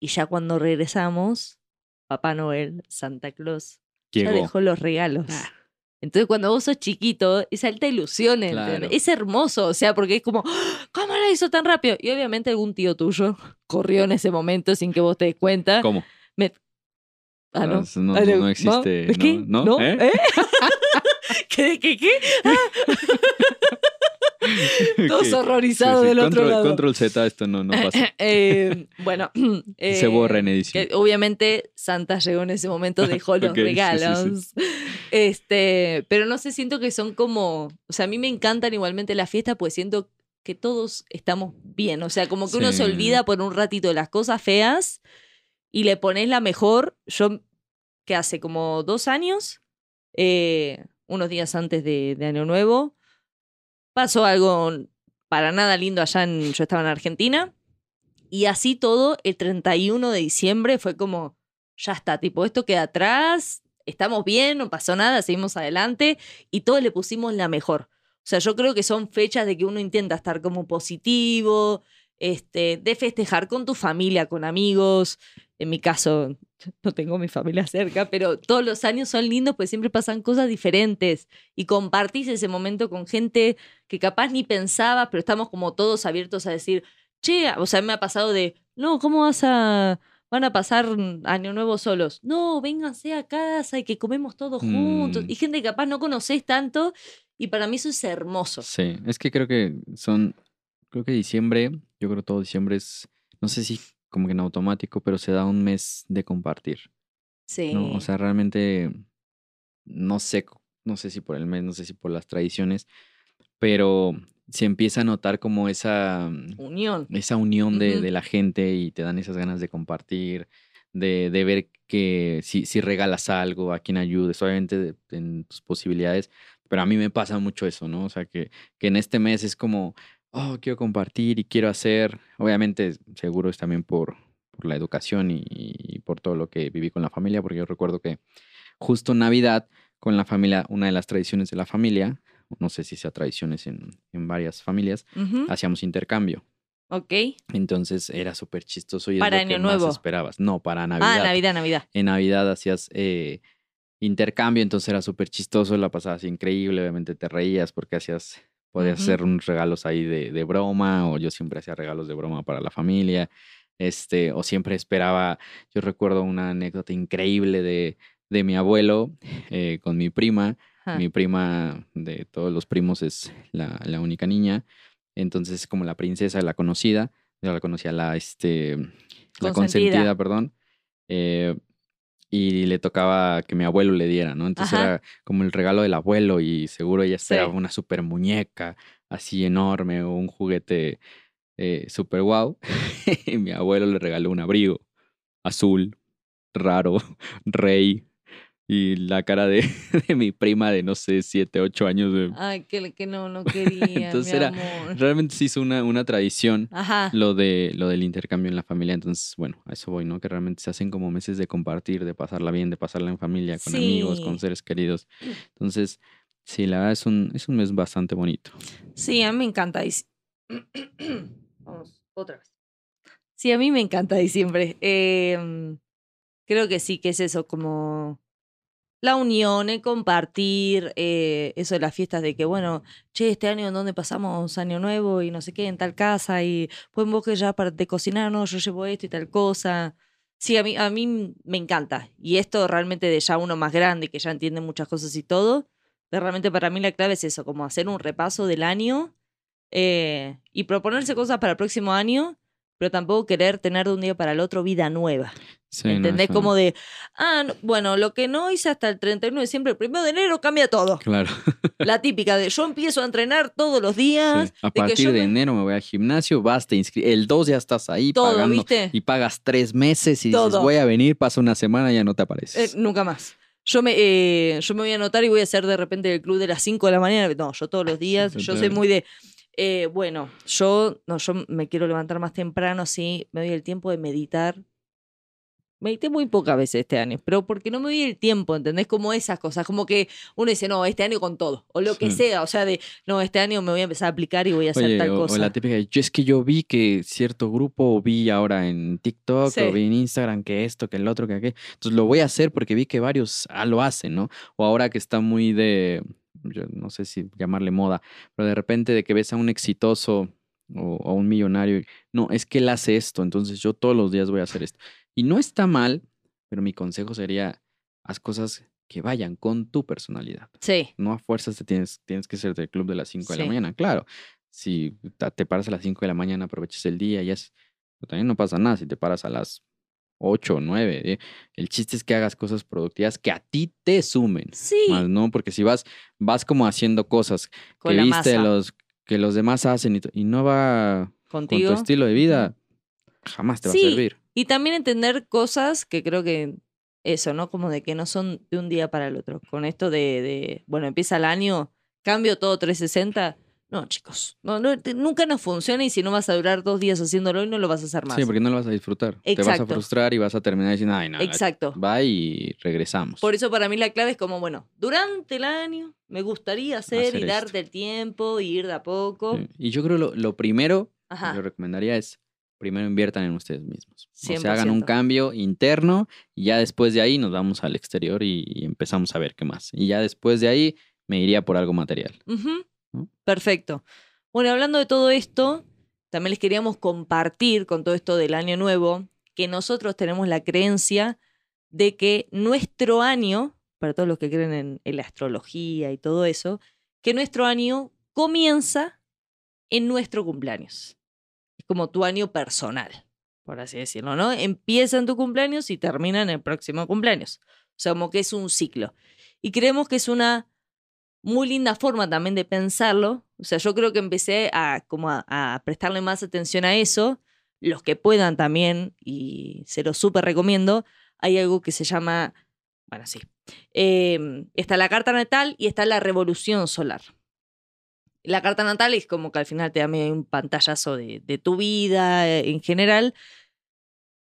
Y ya cuando regresamos, Papá Noel, Santa Claus, ya dejó los regalos. Entonces, cuando vos sos chiquito, es alta ilusión. Es hermoso, o sea, porque es como, "¡Ah! ¿cómo lo hizo tan rápido? Y obviamente algún tío tuyo corrió en ese momento sin que vos te des cuenta. ¿Cómo? Ah, no. No, no, Ah, no existe, ¿De qué? ¿no? ¿No? ¿Eh? ¿Qué, qué, qué? Todos horrorizados Sí, sí, del otro lado. Control Z, esto no, no pasa. Eh, bueno, Se eh, borra en edición. que obviamente Santa llegó en ese momento, dejó los sí, regalos. Este, pero no sé, siento que son como, o sea, a mí me encantan igualmente las fiestas, pues siento que todos estamos bien, o sea, como que uno se olvida por un ratito de las cosas feas y le pones la mejor. Yo, que hace como dos años, eh, unos días antes de, de Año Nuevo, pasó algo para nada lindo allá en, yo estaba en Argentina, y así todo, el 31 de diciembre fue como, ya está, tipo, esto queda atrás, estamos bien, no pasó nada, seguimos adelante, y todos le pusimos la mejor. O sea, yo creo que son fechas de que uno intenta estar como positivo, este, de festejar con tu familia, con amigos. En mi caso, no tengo mi familia cerca, pero todos los años son lindos, pues siempre pasan cosas diferentes y compartís ese momento con gente que capaz ni pensabas, pero estamos como todos abiertos a decir, che, o sea, me ha pasado de, no, ¿cómo vas a, van a pasar año nuevo solos? No, vénganse a casa y que comemos todos juntos. Mm. Y gente que capaz no conocés tanto y para mí eso es hermoso. Sí, es que creo que son, creo que diciembre, yo creo todo diciembre es, no sé si como que en automático, pero se da un mes de compartir, Sí. ¿no? O sea, realmente, no sé, no sé si por el mes, no sé si por las tradiciones, pero se empieza a notar como esa, mm, Unión. esa unión de, de la gente y te dan esas ganas de compartir, de, de ver que si, si regalas algo, a quien ayudes, obviamente en tus posibilidades, pero a mí me pasa mucho eso, ¿no? O sea, que, que en este mes es como, oh, quiero compartir y quiero hacer, obviamente seguro es también por, por la educación y, y por todo lo que viví con la familia, porque yo recuerdo que justo Navidad con la familia, una de las tradiciones de la familia, no sé si sea tradiciones en, en varias familias, hacíamos intercambio. Ok. Entonces era súper chistoso y es Para lo que Año más Nuevo. esperabas. No, para Navidad. Ah, Navidad, Navidad. En Navidad hacías eh, intercambio, entonces era súper chistoso, la pasabas increíble, obviamente te reías porque hacías, podías Ujú. hacer unos regalos ahí de, de broma, o yo siempre hacía regalos de broma para la familia, este, o siempre esperaba, yo recuerdo una anécdota increíble de, de mi abuelo eh, con mi prima, mi prima de todos los primos es la, la única niña. Entonces, como la princesa, la conocida, yo la conocía la, este, la Consentida. consentida, perdón. eh, y le tocaba que mi abuelo le diera, ¿no? Entonces Ajá. era como el regalo del abuelo y seguro ella esperaba Sí. una super muñeca así enorme o un juguete eh, super guau. y mi abuelo le regaló un abrigo azul, raro, rey. Y la cara de, de mi prima de, no sé, 7, 8 años. de- Ay, que, que no, no quería. Entonces mi era- amor. Realmente se hizo una, una tradición Ajá. lo, de, lo del intercambio en la familia. Entonces, bueno, a eso voy, ¿no? Que realmente se hacen como meses de compartir, de pasarla bien, de pasarla en familia, con amigos, con seres queridos. Entonces, sí, la verdad es un, es un mes bastante bonito. Sí, a mí me encanta. Vamos, otra vez. Sí, a mí me encanta diciembre. Em, creo que sí, que es eso, como la unión, el compartir, eh, eso de las fiestas de que, bueno, che, este año en dónde pasamos año nuevo y no sé qué, en tal casa y pues vos que ya para de cocinar, no, yo llevo esto y tal cosa. Sí, a mí, a mí me encanta. Y esto realmente de ya uno más grande, que ya entiende muchas cosas y todo, de realmente para mí la clave es eso, como hacer un repaso del año eh, y proponerse cosas para el próximo año, pero tampoco querer tener de un día para el otro vida nueva. Sí, ¿Entendés? Como de, ah, no, bueno, lo que no hice hasta el 31 de diciembre, el 1 de enero cambia todo. Claro. La típica de yo empiezo a entrenar todos los días. Sí. A partir yo de me- enero me voy al gimnasio, vas, te inscri- El 2 ya estás ahí Todo, pagando ¿viste? y pagas tres meses y dices, Todo. voy a venir, pasa una semana y ya no te Eh, apareces. nunca más. Yo me, eh, yo me voy a anotar y voy a hacer de repente el club de las 5 de la mañana. No, yo todos los días. Yo soy muy de. Eh, bueno, yo, no, yo me quiero levantar más temprano, sí. Me doy el tiempo de meditar. Medité muy pocas veces este año, pero porque no me doy el tiempo, ¿entendés? Como esas cosas, como que uno dice, no, este año con todo, o lo que Sí. sea, o sea, de, no, este año me voy a empezar a aplicar y voy a hacer Oye, tal o, o cosa. la típica, yo es que yo vi que cierto grupo, vi ahora en TikTok, Sí. o vi en Instagram que esto, que el otro, que aquello. Entonces lo voy a hacer porque vi que varios ah, lo hacen, ¿no? O ahora que está muy de, yo no sé si llamarle moda, pero de repente de que ves a un exitoso o a un millonario, y, no, es que él hace esto, entonces yo todos los días voy a hacer esto. Y no está mal, pero mi consejo sería, haz cosas que vayan con tu personalidad. Sí, No a fuerzas te tienes, tienes que ser del club de las 5 de la mañana, claro. Si te paras a las 5 de la mañana, aprovechas el día y es... Pero también no pasa nada si te paras a las 8 o 9. El chiste es que hagas cosas productivas que a ti te sumen. sí, Más no, porque si vas, vas como haciendo cosas con que viste masa. los, que los demás hacen y, no va con contigo. tu estilo de vida, jamás te va Sí, a servir. Y también entender cosas que creo que eso, ¿no? Como de que no son de un día para el otro. Con esto de, de bueno, empieza el año, cambio todo 360. No, chicos, no, no, te- nunca nos funciona y si no vas a durar dos días haciéndolo hoy, no lo vas a hacer más. Sí, porque no lo vas a disfrutar. Te vas a frustrar y vas a terminar diciendo, ay, no, Exacto. va y regresamos. Por eso para mí la clave es como, bueno, durante el año me gustaría hacer, Hacer y esto. darte el tiempo y ir de a poco. Sí. Y yo creo lo, lo primero Ajá. que yo recomendaría es primero inviertan en ustedes mismos. O sea, hagan 100%. un cambio interno y ya después de ahí nos vamos al exterior y, y empezamos a ver qué más. Y ya después de ahí me iría por algo material. Perfecto. Bueno, hablando de todo esto, también les queríamos compartir con todo esto del año nuevo que nosotros tenemos la creencia de que nuestro año, para todos los que creen en, en la astrología y todo eso, que nuestro año comienza en nuestro cumpleaños. Es como tu año personal, por así decirlo, ¿no? Empieza en tu cumpleaños y termina en el próximo cumpleaños. O sea, como que es un ciclo. Y creemos que es una muy linda forma también de pensarlo. O sea, yo creo que empecé a, como a, prestarle más atención a eso. Los que puedan también, y se lo súper recomiendo, hay algo que se llama, bueno, sí, eh, está la carta natal y está la revolución solar. La carta natal es como que al final te da un pantallazo de, de tu vida eh, en general,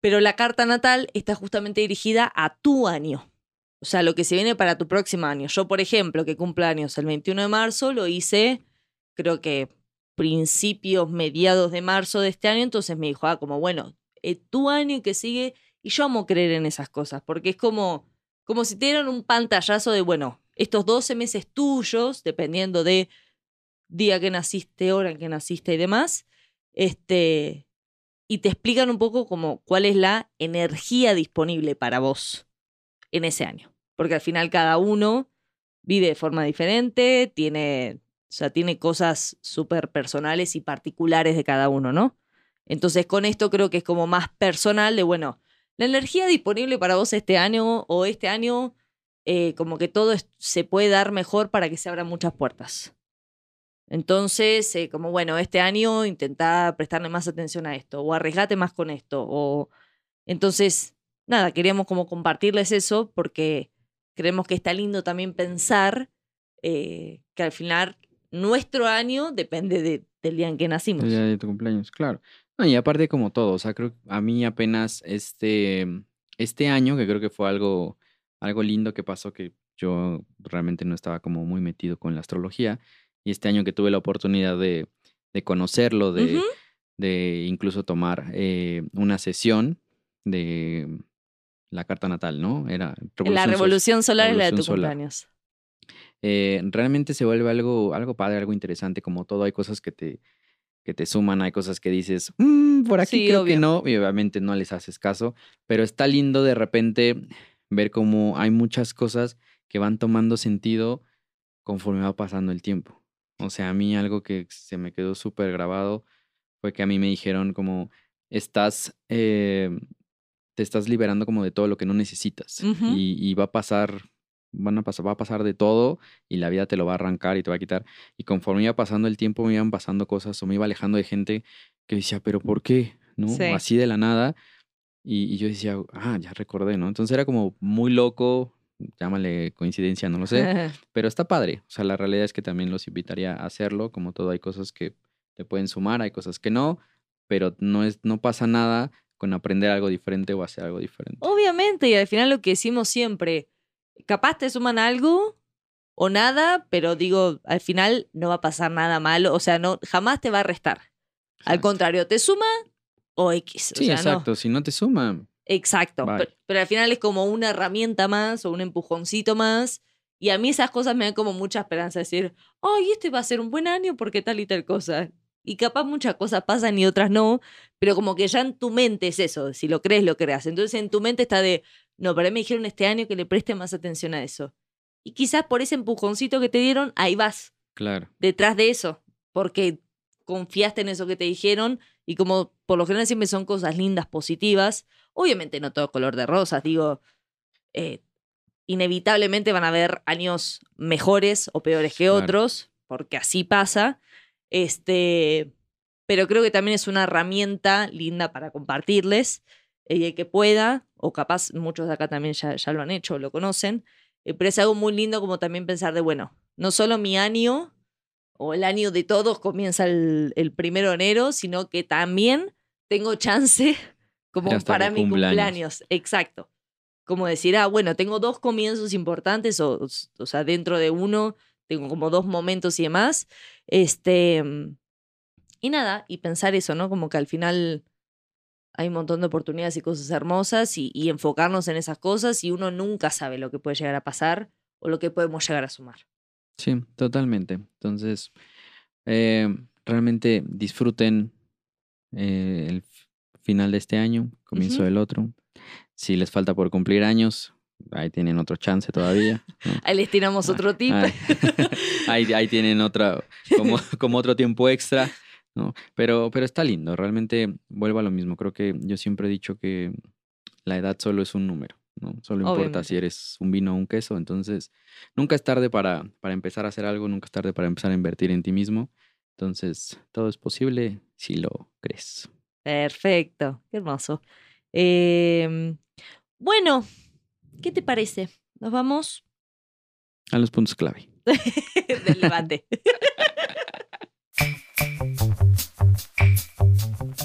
pero la carta natal está justamente dirigida a tu año. O sea, lo que se viene para tu próximo año. Yo, por ejemplo, que cumplo años el 21 de marzo, lo hice, creo que principios, mediados de marzo de este año. Entonces me dijo, ah, como bueno, eh, tu año que sigue. Y yo amo creer en esas cosas, porque es como, como si te dieran un pantallazo de, bueno, estos 12 meses tuyos, dependiendo de día que naciste, hora en que naciste y demás, este, y te explican un poco como cuál es la energía disponible para vos en ese año. Porque al final cada uno vive de forma diferente, tiene, o sea, tiene cosas súper personales y particulares de cada uno, ¿no? Entonces con esto creo que es como más personal de, bueno, la energía disponible para vos este año o este año, eh, como que todo se puede dar mejor para que se abran muchas puertas. Entonces, eh, como bueno, este año intentá prestarle más atención a esto, o arriesgate más con esto, o entonces, nada, queríamos como compartirles eso porque creemos que está lindo también pensar eh, que al final nuestro año depende de- del día en que nacimos. El día de tu cumpleaños, claro. No, y aparte como todo, o sea, creo que a mí apenas este, este año, que creo que fue algo, algo lindo que pasó, que yo realmente no estaba como muy metido con la astrología, y este año que tuve la oportunidad de, de conocerlo, de, de incluso tomar eh, una sesión de la carta natal, ¿no? Era la Sol- revolución solar es la de tu Revolución solar. cumpleaños. eh, realmente se vuelve algo, algo padre, algo interesante, como todo, hay cosas que te, que te suman, hay cosas que dices, "Mm, por aquí Sí, creo obvio. que no, y obviamente no les haces caso, pero está lindo de repente ver cómo hay muchas cosas que van tomando sentido conforme va pasando el tiempo. O sea, a mí algo que se me quedó súper grabado fue que a mí me dijeron como, estás, eh, te estás liberando como de todo lo que no necesitas y va a pasar, van a pasar, va a pasar de todo y la vida te lo va a arrancar y te va a quitar. Y conforme iba pasando el tiempo, me iban pasando cosas o me iba alejando de gente que decía, pero ¿por qué? ¿No? Sí. Así de la nada. Y, y yo decía, ah, ya recordé, ¿no? Entonces era como muy loco, llámale coincidencia, no lo sé, pero está padre. O sea, la realidad es que también los invitaría a hacerlo. Como todo, hay cosas que te pueden sumar, hay cosas que no, pero no, es, no pasa nada con aprender algo diferente o hacer algo diferente. Obviamente, y al final lo que decimos siempre, capaz te suman algo o nada, pero digo, al final no va a pasar nada malo, o sea, no, jamás te va a restar. Al contrario, te suma o X. o Sí, sea, no. exacto. Si no te suma, Exacto. Pero, pero al final es como una herramienta más o un empujoncito más. Y a mí esas cosas me dan como mucha esperanza. Decir, ay, este va a ser un buen año porque tal y tal cosa. Y capaz muchas cosas pasan y otras no. Pero como que ya en tu mente es eso. Si lo crees, lo creas. Entonces en tu mente está de, no, para mí me dijeron este año que le preste más atención a eso. Y quizás por ese empujoncito que te dieron, ahí vas claro. detrás de eso, porque confiaste en eso que te dijeron y como por lo general siempre son cosas lindas, positivas, obviamente no todo color de rosas, digo, eh, inevitablemente van a haber años mejores o peores que Claro. otros, porque así pasa, este, pero creo que también es una herramienta linda para compartirles eh, y el que pueda, o capaz muchos de acá también ya, ya lo han hecho lo conocen, eh, pero es algo muy lindo como también pensar de, bueno, no solo mi año o el año de todos comienza el, el primero de enero, sino que también tengo chance como hasta para mi cumpla años. cumpleaños. Exacto. Como decir, ah, bueno, tengo dos comienzos importantes, o, o sea, dentro de uno tengo como dos momentos y demás. Este. mm, Y nada, y pensar eso, ¿no? Como que al final hay un montón de oportunidades y cosas hermosas y, y enfocarnos en esas cosas y uno nunca sabe lo que puede llegar a pasar o lo que podemos llegar a sumar. Sí, totalmente. Entonces, eh, realmente disfruten eh, el final de este año, comienzo del otro. Si les falta por cumplir años, ahí tienen otro chance todavía. ¿no? Ahí les tiramos otro tip. Ahí, ahí, ahí tienen otra, como, como otro tiempo extra, ¿no? Pero, pero está lindo, realmente vuelvo a lo mismo. Creo que yo siempre he dicho que la edad solo es un número, ¿no? Solo importa Obviamente. si eres un vino o un queso. Entonces, nunca es tarde para, para empezar a hacer algo, nunca es tarde para empezar a invertir en ti mismo. Entonces, todo es posible si lo crees. Perfecto, qué hermoso. Em, bueno, ¿qué te parece? Nos vamos A los puntos clave. del debate.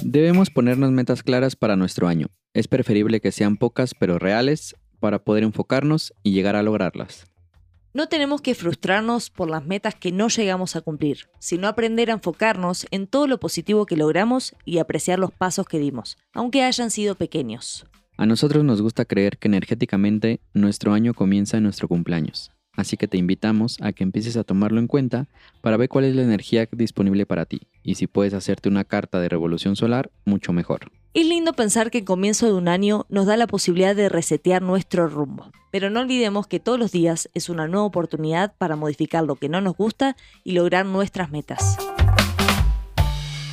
Debemos ponernos metas claras para nuestro año. Es preferible que sean pocas pero reales para poder enfocarnos y llegar a lograrlas. No tenemos que frustrarnos por las metas que no llegamos a cumplir, sino aprender a enfocarnos en todo lo positivo que logramos y apreciar los pasos que dimos, aunque hayan sido pequeños. A nosotros nos gusta creer que energéticamente nuestro año comienza en nuestro cumpleaños, así que te invitamos a que empieces a tomarlo en cuenta para ver cuál es la energía disponible para ti y si puedes hacerte una carta de revolución solar, mucho mejor. Es lindo pensar que el comienzo de un año nos da la posibilidad de resetear nuestro rumbo, pero no olvidemos que todos los días es una nueva oportunidad para modificar lo que no nos gusta y lograr nuestras metas.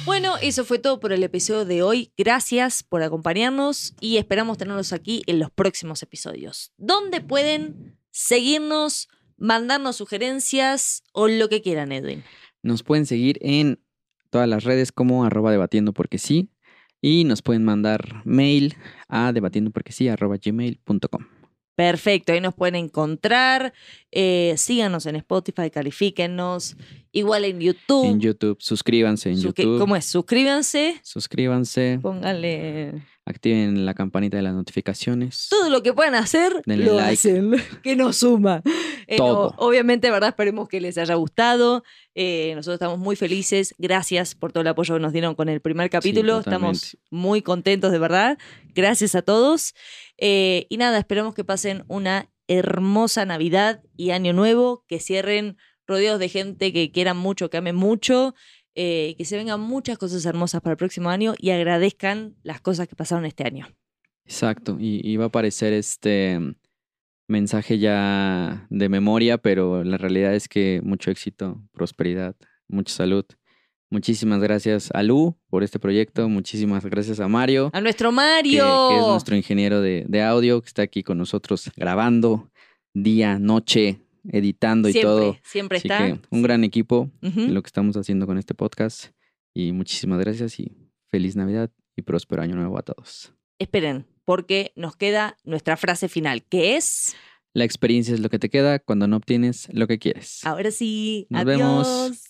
Bueno, eso fue todo por el episodio de hoy. Gracias por acompañarnos y esperamos tenerlos aquí en los próximos episodios, donde pueden seguirnos, mandarnos sugerencias o lo que quieran, Edwin. Nos pueden seguir en todas las redes como arroba debatiendo porque sí y nos pueden mandar mail a debatiendo porque sí arroba gmail.com. Perfecto, ahí nos pueden encontrar. Eh, síganos en Spotify, califíquennos. Igual en YouTube. En YouTube, suscríbanse en Suscri- YouTube. ¿Cómo es? Suscríbanse, Suscríbanse, pónganle activen la campanita de las notificaciones. todo lo que puedan hacer, Denle lo like. hacen, que nos suma. Eh, no, Todo. obviamente, ¿verdad? Esperemos que les haya gustado. Eh, nosotros estamos muy felices. Gracias por todo el apoyo que nos dieron con el primer capítulo. estamos muy contentos, de verdad. Gracias a todos. Eh, y nada, esperamos que pasen una hermosa Navidad y Año Nuevo, que cierren rodeados de gente que quieran mucho, que amen mucho. Eh, que se vengan muchas cosas hermosas para el próximo año y agradezcan las cosas que pasaron este año. Exacto, y, y va a aparecer este mensaje ya de memoria, pero la realidad es que mucho éxito, prosperidad, mucha salud. Muchísimas gracias a Lu por este proyecto, muchísimas gracias a Mario, A nuestro que, Mario. que es nuestro ingeniero de, de audio, que está aquí con nosotros grabando día, noche, editando y siempre, todo. siempre Así está. que un gran equipo Ujú. lo que estamos haciendo con este podcast. Y muchísimas gracias y feliz Navidad y próspero año nuevo a todos. Esperen, porque nos queda nuestra frase final, que es, La experiencia es lo que te queda cuando no obtienes lo que quieres. ahora sí, Nos adiós. vemos.